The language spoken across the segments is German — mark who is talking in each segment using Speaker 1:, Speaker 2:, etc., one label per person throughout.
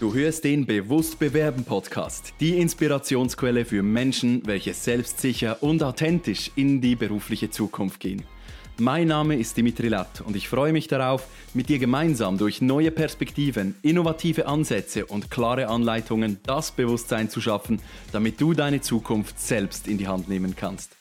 Speaker 1: Du hörst den Bewusst Bewerben Podcast, die Inspirationsquelle für Menschen, welche selbstsicher und authentisch in die berufliche Zukunft gehen. Mein Name ist Dimitri Latt und ich freue mich darauf, mit dir gemeinsam durch neue Perspektiven, innovative Ansätze und klare Anleitungen das Bewusstsein zu schaffen, damit du deine Zukunft selbst in die Hand nehmen kannst.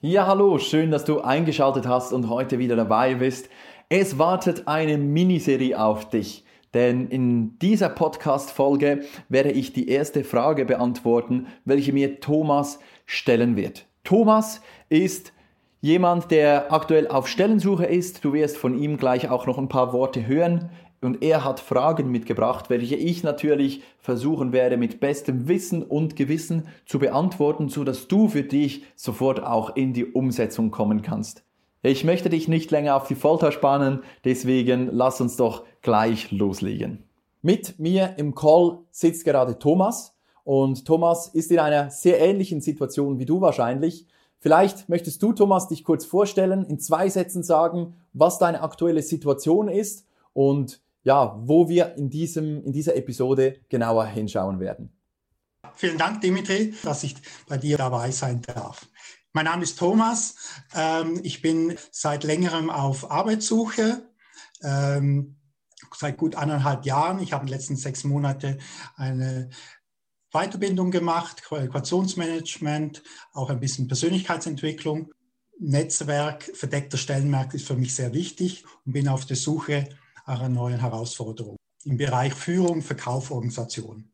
Speaker 1: Ja, hallo, schön, dass du eingeschaltet hast und heute wieder dabei bist. Es wartet eine Miniserie auf dich. Denn in dieser Podcast-Folge werde ich die erste Frage beantworten, welche mir Thomas stellen wird. Thomas ist jemand, der aktuell auf Stellensuche ist. Du wirst von ihm gleich auch noch ein paar Worte hören. Und er hat Fragen mitgebracht, welche ich natürlich versuchen werde mit bestem Wissen und Gewissen zu beantworten, so dass du für dich sofort auch in die Umsetzung kommen kannst. Ich möchte dich nicht länger auf die Folter spannen, deswegen lass uns doch gleich loslegen. Mit mir im Call sitzt gerade Thomas und Thomas ist in einer sehr ähnlichen Situation wie du wahrscheinlich. Vielleicht möchtest du, Thomas, dich kurz vorstellen, in zwei Sätzen sagen, was deine aktuelle Situation ist und ja, wo wir in, diesem, in dieser Episode genauer hinschauen werden.
Speaker 2: Vielen Dank, Dimitri, dass ich bei dir dabei sein darf. Mein Name ist Thomas. Ähm, ich bin seit längerem auf Arbeitssuche. Ähm, seit gut anderthalb Jahren. Ich habe in den letzten sechs Monaten eine Weiterbildung gemacht, Qualifikationsmanagement, auch ein bisschen Persönlichkeitsentwicklung. Netzwerk verdeckter Stellenmarkt ist für mich sehr wichtig und bin auf der Suche nach einer neuen Herausforderung im Bereich Führung, Verkauf, Organisation.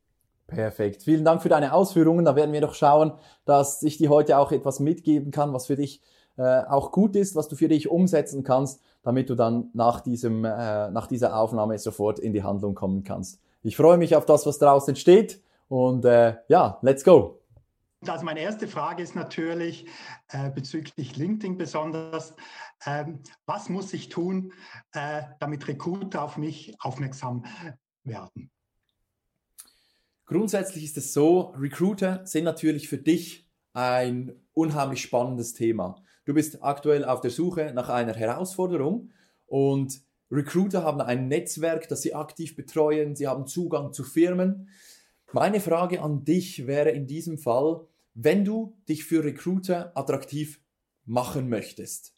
Speaker 1: Perfekt. Vielen Dank für deine Ausführungen. Da werden wir doch schauen, dass ich dir heute auch etwas mitgeben kann, was für dich äh, auch gut ist, was du für dich umsetzen kannst, damit du dann nach, diesem, äh, nach dieser Aufnahme sofort in die Handlung kommen kannst. Ich freue mich auf das, was daraus entsteht und äh, ja, let's go.
Speaker 2: Also meine erste Frage ist natürlich äh, bezüglich LinkedIn besonders, ähm, was muss ich tun, äh, damit Recruiter auf mich aufmerksam werden?
Speaker 1: Grundsätzlich ist es so, Recruiter sind natürlich für dich ein unheimlich spannendes Thema. Du bist aktuell auf der Suche nach einer Herausforderung und Recruiter haben ein Netzwerk, das sie aktiv betreuen, sie haben Zugang zu Firmen. Meine Frage an dich wäre in diesem Fall, wenn du dich für Recruiter attraktiv machen möchtest,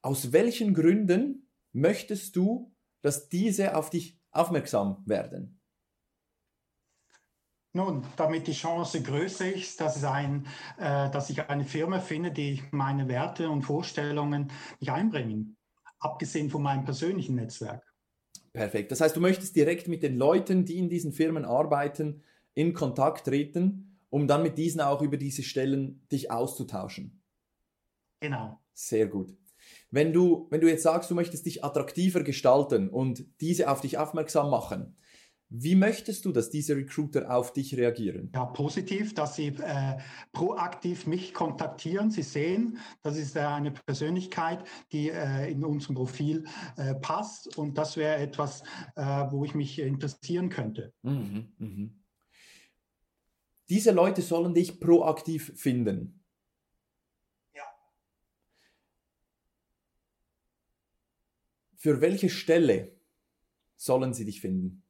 Speaker 1: aus welchen Gründen möchtest du, dass diese auf dich aufmerksam werden?
Speaker 2: Nun, damit die Chance größer ist, dass, es ein, äh, dass ich eine Firma finde, die meine Werte und Vorstellungen mich einbringen, abgesehen von meinem persönlichen Netzwerk.
Speaker 1: Perfekt. Das heißt, du möchtest direkt mit den Leuten, die in diesen Firmen arbeiten, in Kontakt treten, um dann mit diesen auch über diese Stellen dich auszutauschen.
Speaker 2: Genau.
Speaker 1: Sehr gut. Wenn du, wenn du jetzt sagst, du möchtest dich attraktiver gestalten und diese auf dich aufmerksam machen, wie möchtest du, dass diese Recruiter auf dich reagieren?
Speaker 2: Ja, positiv, dass sie äh, proaktiv mich kontaktieren. Sie sehen, das ist äh, eine Persönlichkeit, die äh, in unserem Profil äh, passt und das wäre etwas, äh, wo ich mich interessieren könnte. Mhm, mh.
Speaker 1: Diese Leute sollen dich proaktiv finden.
Speaker 2: Ja.
Speaker 1: Für welche Stelle sollen sie dich finden?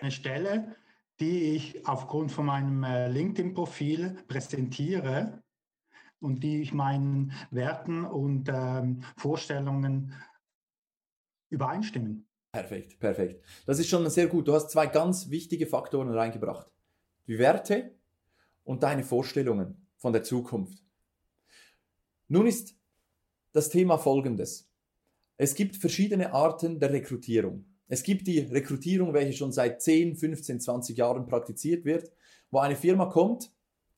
Speaker 2: Eine Stelle, die ich aufgrund von meinem äh, LinkedIn-Profil präsentiere und die ich meinen Werten und ähm, Vorstellungen übereinstimmen.
Speaker 1: Perfekt, perfekt. Das ist schon sehr gut. Du hast zwei ganz wichtige Faktoren reingebracht. Die Werte und deine Vorstellungen von der Zukunft. Nun ist das Thema folgendes. Es gibt verschiedene Arten der Rekrutierung. Es gibt die Rekrutierung, welche schon seit 10, 15, 20 Jahren praktiziert wird, wo eine Firma kommt,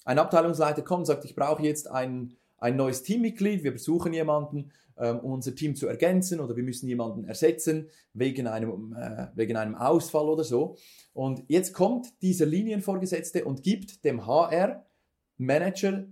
Speaker 1: ein Abteilungsleiter kommt und sagt, ich brauche jetzt ein, ein neues Teammitglied, wir besuchen jemanden, ähm, um unser Team zu ergänzen oder wir müssen jemanden ersetzen wegen einem, äh, wegen einem Ausfall oder so. Und jetzt kommt dieser Linienvorgesetzte und gibt dem HR-Manager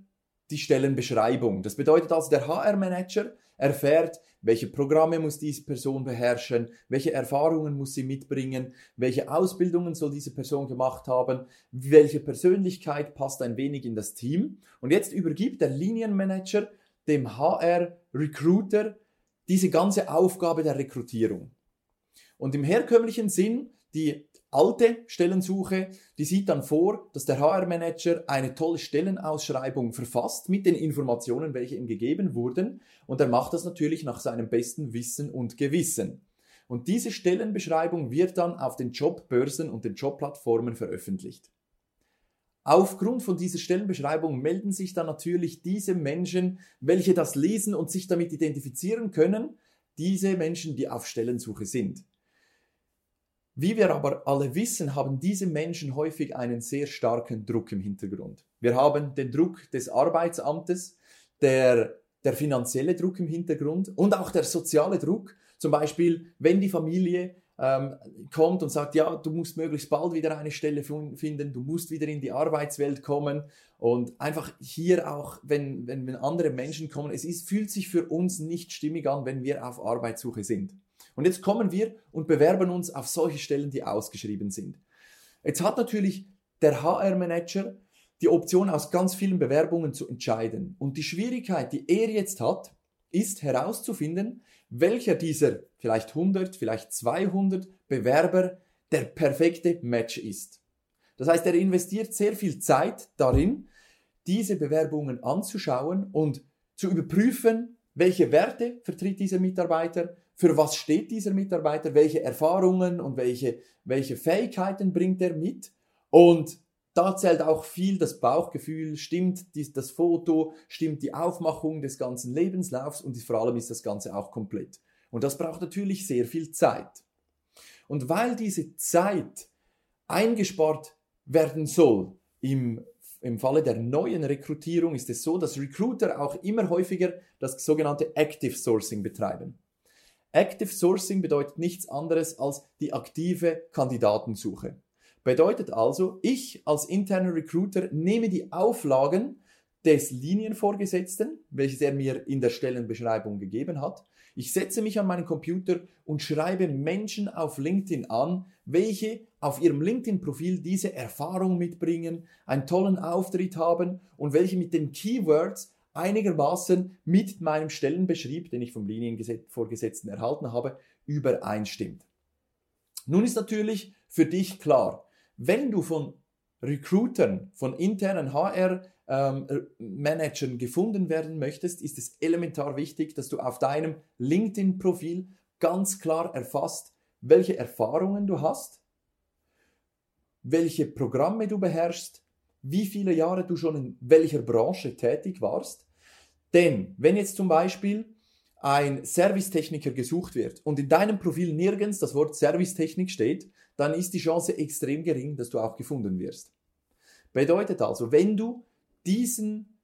Speaker 1: die Stellenbeschreibung. Das bedeutet also, der HR-Manager erfährt, welche Programme muss diese Person beherrschen, welche Erfahrungen muss sie mitbringen, welche Ausbildungen soll diese Person gemacht haben, welche Persönlichkeit passt ein wenig in das Team. Und jetzt übergibt der Linienmanager dem HR-Recruiter diese ganze Aufgabe der Rekrutierung. Und im herkömmlichen Sinn, die alte Stellensuche, die sieht dann vor, dass der HR-Manager eine tolle Stellenausschreibung verfasst mit den Informationen, welche ihm gegeben wurden. Und er macht das natürlich nach seinem besten Wissen und Gewissen. Und diese Stellenbeschreibung wird dann auf den Jobbörsen und den Jobplattformen veröffentlicht. Aufgrund von dieser Stellenbeschreibung melden sich dann natürlich diese Menschen, welche das lesen und sich damit identifizieren können, diese Menschen, die auf Stellensuche sind. Wie wir aber alle wissen, haben diese Menschen häufig einen sehr starken Druck im Hintergrund. Wir haben den Druck des Arbeitsamtes, der, der finanzielle Druck im Hintergrund und auch der soziale Druck. Zum Beispiel, wenn die Familie ähm, kommt und sagt, ja, du musst möglichst bald wieder eine Stelle finden, du musst wieder in die Arbeitswelt kommen und einfach hier auch, wenn, wenn, wenn andere Menschen kommen, es ist, fühlt sich für uns nicht stimmig an, wenn wir auf Arbeitssuche sind. Und jetzt kommen wir und bewerben uns auf solche Stellen, die ausgeschrieben sind. Jetzt hat natürlich der HR-Manager die Option, aus ganz vielen Bewerbungen zu entscheiden. Und die Schwierigkeit, die er jetzt hat, ist herauszufinden, welcher dieser vielleicht 100, vielleicht 200 Bewerber der perfekte Match ist. Das heißt, er investiert sehr viel Zeit darin, diese Bewerbungen anzuschauen und zu überprüfen, welche Werte vertritt dieser Mitarbeiter, für was steht dieser Mitarbeiter, welche Erfahrungen und welche, welche Fähigkeiten bringt er mit. Und da zählt auch viel das Bauchgefühl, stimmt das Foto, stimmt die Aufmachung des ganzen Lebenslaufs und vor allem ist das Ganze auch komplett. Und das braucht natürlich sehr viel Zeit. Und weil diese Zeit eingespart werden soll im im Falle der neuen Rekrutierung ist es so, dass Recruiter auch immer häufiger das sogenannte Active Sourcing betreiben. Active Sourcing bedeutet nichts anderes als die aktive Kandidatensuche. Bedeutet also, ich als interner Recruiter nehme die Auflagen des Linienvorgesetzten, welches er mir in der Stellenbeschreibung gegeben hat. Ich setze mich an meinen Computer und schreibe Menschen auf LinkedIn an, welche auf ihrem LinkedIn-Profil diese Erfahrung mitbringen, einen tollen Auftritt haben und welche mit den Keywords einigermaßen mit meinem Stellenbeschrieb, den ich vom Linienvorgesetzten erhalten habe, übereinstimmt. Nun ist natürlich für dich klar, wenn du von Recruitern, von internen HR-Managern ähm, gefunden werden möchtest, ist es elementar wichtig, dass du auf deinem LinkedIn-Profil ganz klar erfasst, welche Erfahrungen du hast, welche Programme du beherrschst, wie viele Jahre du schon in welcher Branche tätig warst. Denn wenn jetzt zum Beispiel ein Servicetechniker gesucht wird und in deinem Profil nirgends das Wort Servicetechnik steht, dann ist die Chance extrem gering, dass du auch gefunden wirst. Bedeutet also, wenn du diesen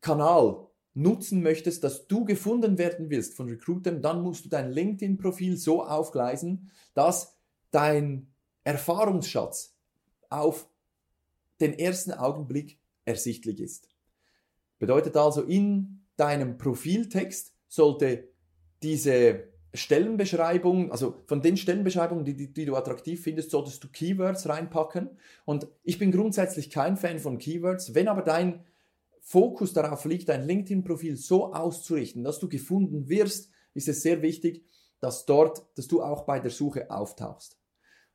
Speaker 1: Kanal nutzen möchtest, dass du gefunden werden willst von Recruitern, dann musst du dein LinkedIn-Profil so aufgleisen, dass dein Erfahrungsschatz auf den ersten Augenblick ersichtlich ist. Bedeutet also, in deinem Profiltext sollte diese Stellenbeschreibung, also von den Stellenbeschreibungen, die, die, die, du attraktiv findest, solltest du Keywords reinpacken. Und ich bin grundsätzlich kein Fan von Keywords. Wenn aber dein Fokus darauf liegt, dein LinkedIn-Profil so auszurichten, dass du gefunden wirst, ist es sehr wichtig, dass dort, dass du auch bei der Suche auftauchst.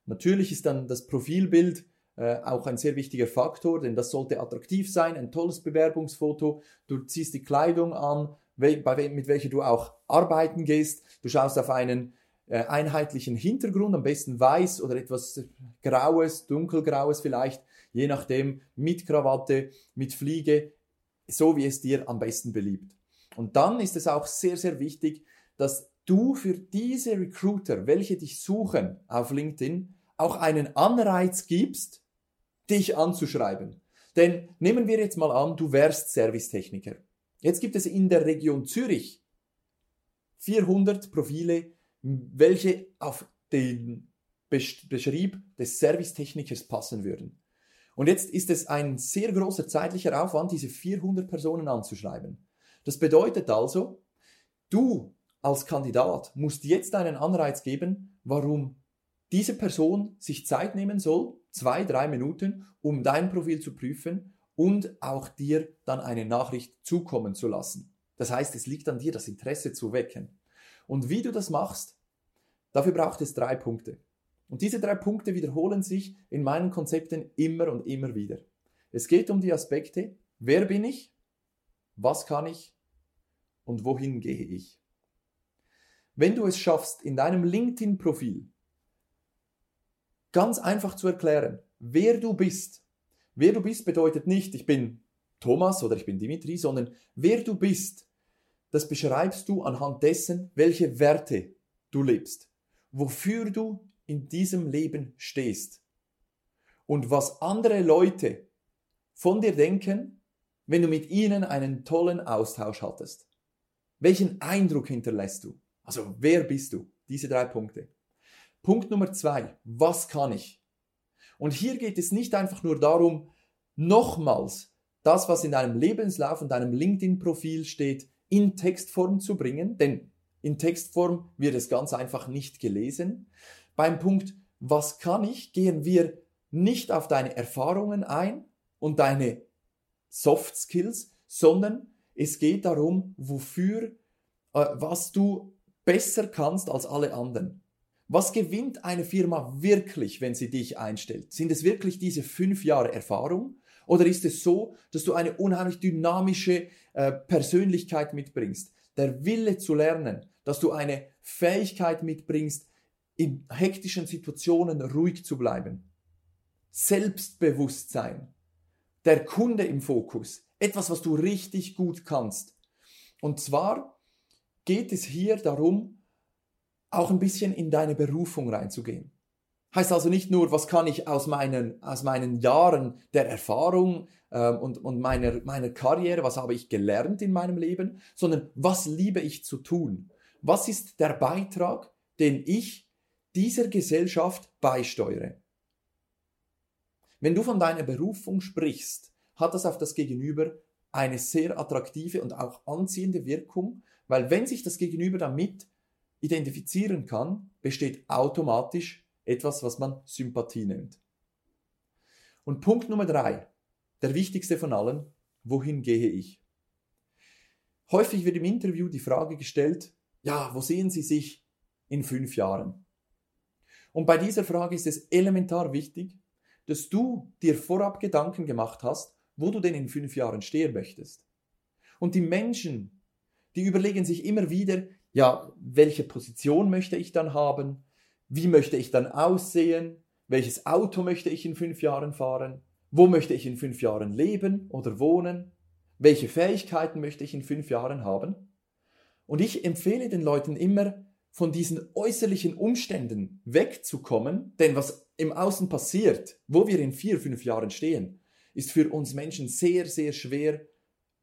Speaker 1: Natürlich ist dann das Profilbild äh, auch ein sehr wichtiger Faktor, denn das sollte attraktiv sein, ein tolles Bewerbungsfoto. Du ziehst die Kleidung an, mit welcher du auch arbeiten gehst. Du schaust auf einen äh, einheitlichen Hintergrund, am besten weiß oder etwas Graues, dunkelgraues vielleicht, je nachdem, mit Krawatte, mit Fliege, so wie es dir am besten beliebt. Und dann ist es auch sehr, sehr wichtig, dass du für diese Recruiter, welche dich suchen auf LinkedIn, auch einen Anreiz gibst, dich anzuschreiben. Denn nehmen wir jetzt mal an, du wärst Servicetechniker. Jetzt gibt es in der Region Zürich 400 Profile, welche auf den Beschrieb des Servicetechnikers passen würden. Und jetzt ist es ein sehr großer zeitlicher Aufwand, diese 400 Personen anzuschreiben. Das bedeutet also, du als Kandidat musst jetzt einen Anreiz geben, warum diese Person sich Zeit nehmen soll, zwei, drei Minuten, um dein Profil zu prüfen und auch dir dann eine Nachricht zukommen zu lassen. Das heißt, es liegt an dir, das Interesse zu wecken. Und wie du das machst, Dafür braucht es drei Punkte. Und diese drei Punkte wiederholen sich in meinen Konzepten immer und immer wieder. Es geht um die Aspekte, wer bin ich, was kann ich und wohin gehe ich. Wenn du es schaffst, in deinem LinkedIn-Profil ganz einfach zu erklären, wer du bist. Wer du bist bedeutet nicht, ich bin Thomas oder ich bin Dimitri, sondern wer du bist, das beschreibst du anhand dessen, welche Werte du lebst, wofür du in diesem Leben stehst und was andere Leute von dir denken, wenn du mit ihnen einen tollen Austausch hattest. Welchen Eindruck hinterlässt du? Also wer bist du? Diese drei Punkte. Punkt Nummer zwei, was kann ich? Und hier geht es nicht einfach nur darum, nochmals das, was in deinem Lebenslauf und deinem LinkedIn-Profil steht, in Textform zu bringen, denn in Textform wird es ganz einfach nicht gelesen. Beim Punkt, was kann ich, gehen wir nicht auf deine Erfahrungen ein und deine Soft Skills, sondern es geht darum, wofür, äh, was du besser kannst als alle anderen. Was gewinnt eine Firma wirklich, wenn sie dich einstellt? Sind es wirklich diese fünf Jahre Erfahrung? Oder ist es so, dass du eine unheimlich dynamische äh, Persönlichkeit mitbringst? Der Wille zu lernen, dass du eine Fähigkeit mitbringst, in hektischen Situationen ruhig zu bleiben. Selbstbewusstsein. Der Kunde im Fokus. Etwas, was du richtig gut kannst. Und zwar geht es hier darum, auch ein bisschen in deine Berufung reinzugehen. Heißt also nicht nur, was kann ich aus meinen, aus meinen Jahren der Erfahrung äh, und, und meiner, meiner Karriere, was habe ich gelernt in meinem Leben, sondern was liebe ich zu tun? Was ist der Beitrag, den ich dieser Gesellschaft beisteuere? Wenn du von deiner Berufung sprichst, hat das auf das Gegenüber eine sehr attraktive und auch anziehende Wirkung, weil wenn sich das Gegenüber damit identifizieren kann, besteht automatisch etwas, was man Sympathie nennt. Und Punkt Nummer drei, der wichtigste von allen, wohin gehe ich? Häufig wird im Interview die Frage gestellt, ja, wo sehen Sie sich in fünf Jahren? Und bei dieser Frage ist es elementar wichtig, dass du dir vorab Gedanken gemacht hast, wo du denn in fünf Jahren stehen möchtest. Und die Menschen, die überlegen sich immer wieder, ja, welche Position möchte ich dann haben? Wie möchte ich dann aussehen? Welches Auto möchte ich in fünf Jahren fahren? Wo möchte ich in fünf Jahren leben oder wohnen? Welche Fähigkeiten möchte ich in fünf Jahren haben? Und ich empfehle den Leuten immer, von diesen äußerlichen Umständen wegzukommen, denn was im Außen passiert, wo wir in vier, fünf Jahren stehen, ist für uns Menschen sehr, sehr schwer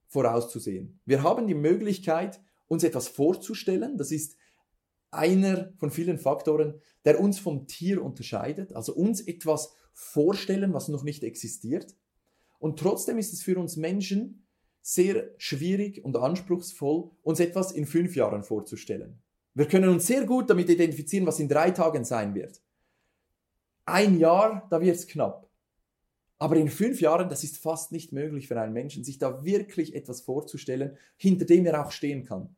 Speaker 1: vorauszusehen. Wir haben die Möglichkeit, uns etwas vorzustellen. Das ist einer von vielen Faktoren, der uns vom Tier unterscheidet. Also uns etwas vorstellen, was noch nicht existiert. Und trotzdem ist es für uns Menschen sehr schwierig und anspruchsvoll, uns etwas in fünf Jahren vorzustellen. Wir können uns sehr gut damit identifizieren, was in drei Tagen sein wird. Ein Jahr, da wird es knapp. Aber in fünf Jahren, das ist fast nicht möglich für einen Menschen, sich da wirklich etwas vorzustellen, hinter dem er auch stehen kann.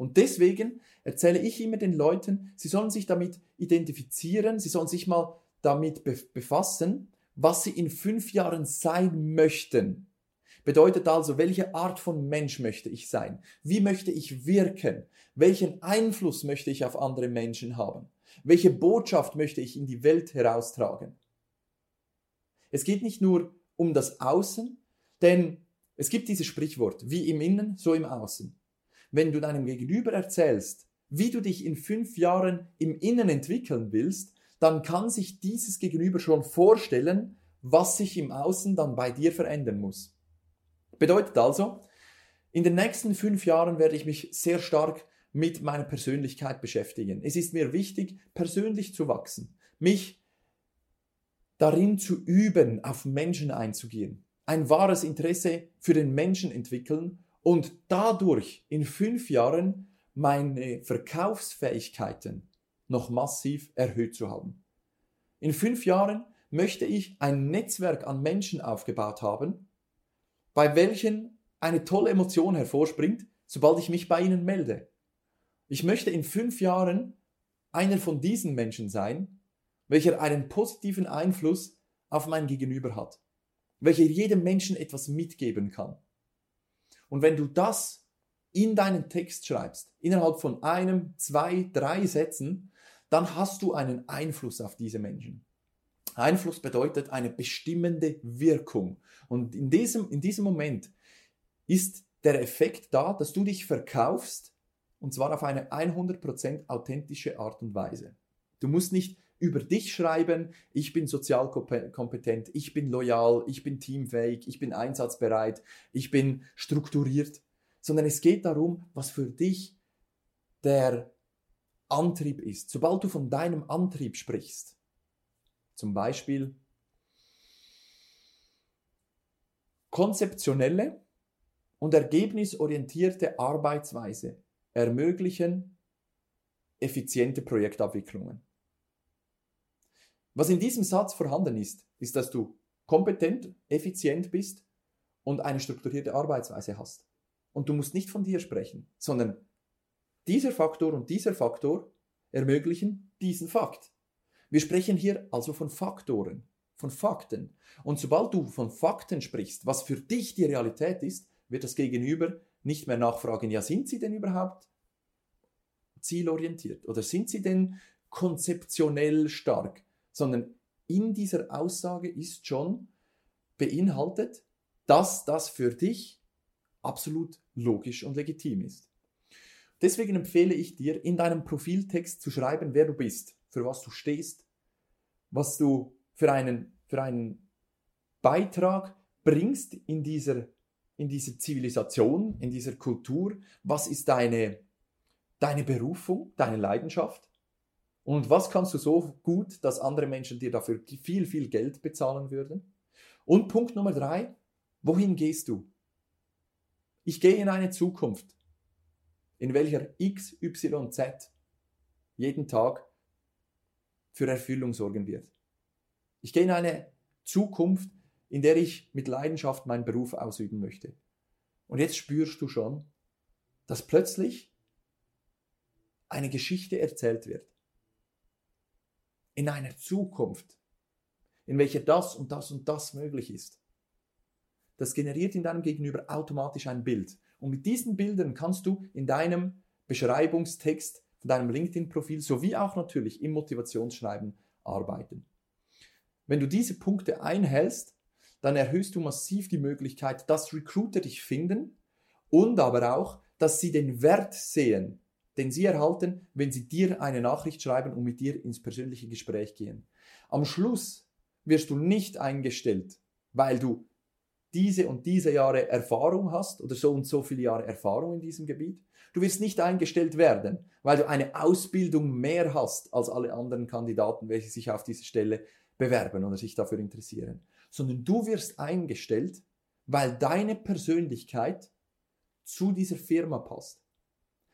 Speaker 1: Und deswegen erzähle ich immer den Leuten, sie sollen sich damit identifizieren, sie sollen sich mal damit befassen, was sie in fünf Jahren sein möchten. Bedeutet also, welche Art von Mensch möchte ich sein? Wie möchte ich wirken? Welchen Einfluss möchte ich auf andere Menschen haben? Welche Botschaft möchte ich in die Welt heraustragen? Es geht nicht nur um das Außen, denn es gibt dieses Sprichwort, wie im Innen, so im Außen wenn du deinem Gegenüber erzählst, wie du dich in fünf Jahren im Innen entwickeln willst, dann kann sich dieses Gegenüber schon vorstellen, was sich im Außen dann bei dir verändern muss. Bedeutet also, in den nächsten fünf Jahren werde ich mich sehr stark mit meiner Persönlichkeit beschäftigen. Es ist mir wichtig, persönlich zu wachsen, mich darin zu üben, auf Menschen einzugehen, ein wahres Interesse für den Menschen entwickeln und dadurch in fünf Jahren meine Verkaufsfähigkeiten noch massiv erhöht zu haben. In fünf Jahren möchte ich ein Netzwerk an Menschen aufgebaut haben, bei welchen eine tolle Emotion hervorspringt, sobald ich mich bei ihnen melde. Ich möchte in fünf Jahren einer von diesen Menschen sein, welcher einen positiven Einfluss auf mein Gegenüber hat, welcher jedem Menschen etwas mitgeben kann. Und wenn du das in deinen Text schreibst, innerhalb von einem, zwei, drei Sätzen, dann hast du einen Einfluss auf diese Menschen. Einfluss bedeutet eine bestimmende Wirkung. Und in diesem, in diesem Moment ist der Effekt da, dass du dich verkaufst, und zwar auf eine 100% authentische Art und Weise. Du musst nicht über dich schreiben, ich bin sozial kompetent, ich bin loyal, ich bin teamfähig, ich bin einsatzbereit, ich bin strukturiert, sondern es geht darum, was für dich der Antrieb ist. Sobald du von deinem Antrieb sprichst, zum Beispiel konzeptionelle und ergebnisorientierte Arbeitsweise ermöglichen effiziente Projektabwicklungen. Was in diesem Satz vorhanden ist, ist, dass du kompetent, effizient bist und eine strukturierte Arbeitsweise hast. Und du musst nicht von dir sprechen, sondern dieser Faktor und dieser Faktor ermöglichen diesen Fakt. Wir sprechen hier also von Faktoren, von Fakten. Und sobald du von Fakten sprichst, was für dich die Realität ist, wird das Gegenüber nicht mehr nachfragen, ja, sind sie denn überhaupt zielorientiert oder sind sie denn konzeptionell stark? Sondern in dieser Aussage ist schon beinhaltet, dass das für dich absolut logisch und legitim ist. Deswegen empfehle ich dir, in deinem Profiltext zu schreiben, wer du bist, für was du stehst, was du für einen, für einen Beitrag bringst in dieser, in dieser Zivilisation, in dieser Kultur, was ist deine, deine Berufung, deine Leidenschaft und was kannst du so gut, dass andere Menschen dir dafür viel, viel Geld bezahlen würden? Und Punkt Nummer drei, wohin gehst du? Ich gehe in eine Zukunft, in welcher X, Y, Z jeden Tag für Erfüllung sorgen wird. Ich gehe in eine Zukunft, in der ich mit Leidenschaft meinen Beruf ausüben möchte. Und jetzt spürst du schon, dass plötzlich eine Geschichte erzählt wird in einer Zukunft, in welcher das und das und das möglich ist. Das generiert in deinem Gegenüber automatisch ein Bild. Und mit diesen Bildern kannst du in deinem Beschreibungstext von deinem LinkedIn-Profil sowie auch natürlich im Motivationsschreiben arbeiten. Wenn du diese Punkte einhältst, dann erhöhst du massiv die Möglichkeit, dass Recruiter dich finden und aber auch, dass sie den Wert sehen den Sie erhalten, wenn Sie dir eine Nachricht schreiben und mit dir ins persönliche Gespräch gehen. Am Schluss wirst du nicht eingestellt, weil du diese und diese Jahre Erfahrung hast oder so und so viele Jahre Erfahrung in diesem Gebiet. Du wirst nicht eingestellt werden, weil du eine Ausbildung mehr hast als alle anderen Kandidaten, welche sich auf diese Stelle bewerben oder sich dafür interessieren, sondern du wirst eingestellt, weil deine Persönlichkeit zu dieser Firma passt.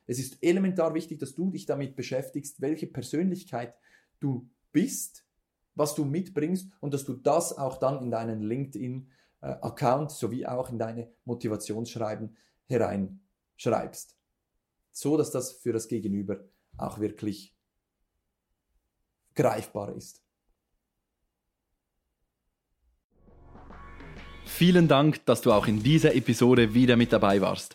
Speaker 1: Es ist elementar wichtig, dass du dich damit beschäftigst, welche Persönlichkeit du bist, was du mitbringst und dass du das auch dann in deinen LinkedIn-Account sowie auch in deine Motivationsschreiben hereinschreibst. So dass das für das Gegenüber auch wirklich greifbar ist.
Speaker 3: Vielen Dank, dass du auch in dieser Episode wieder mit dabei warst.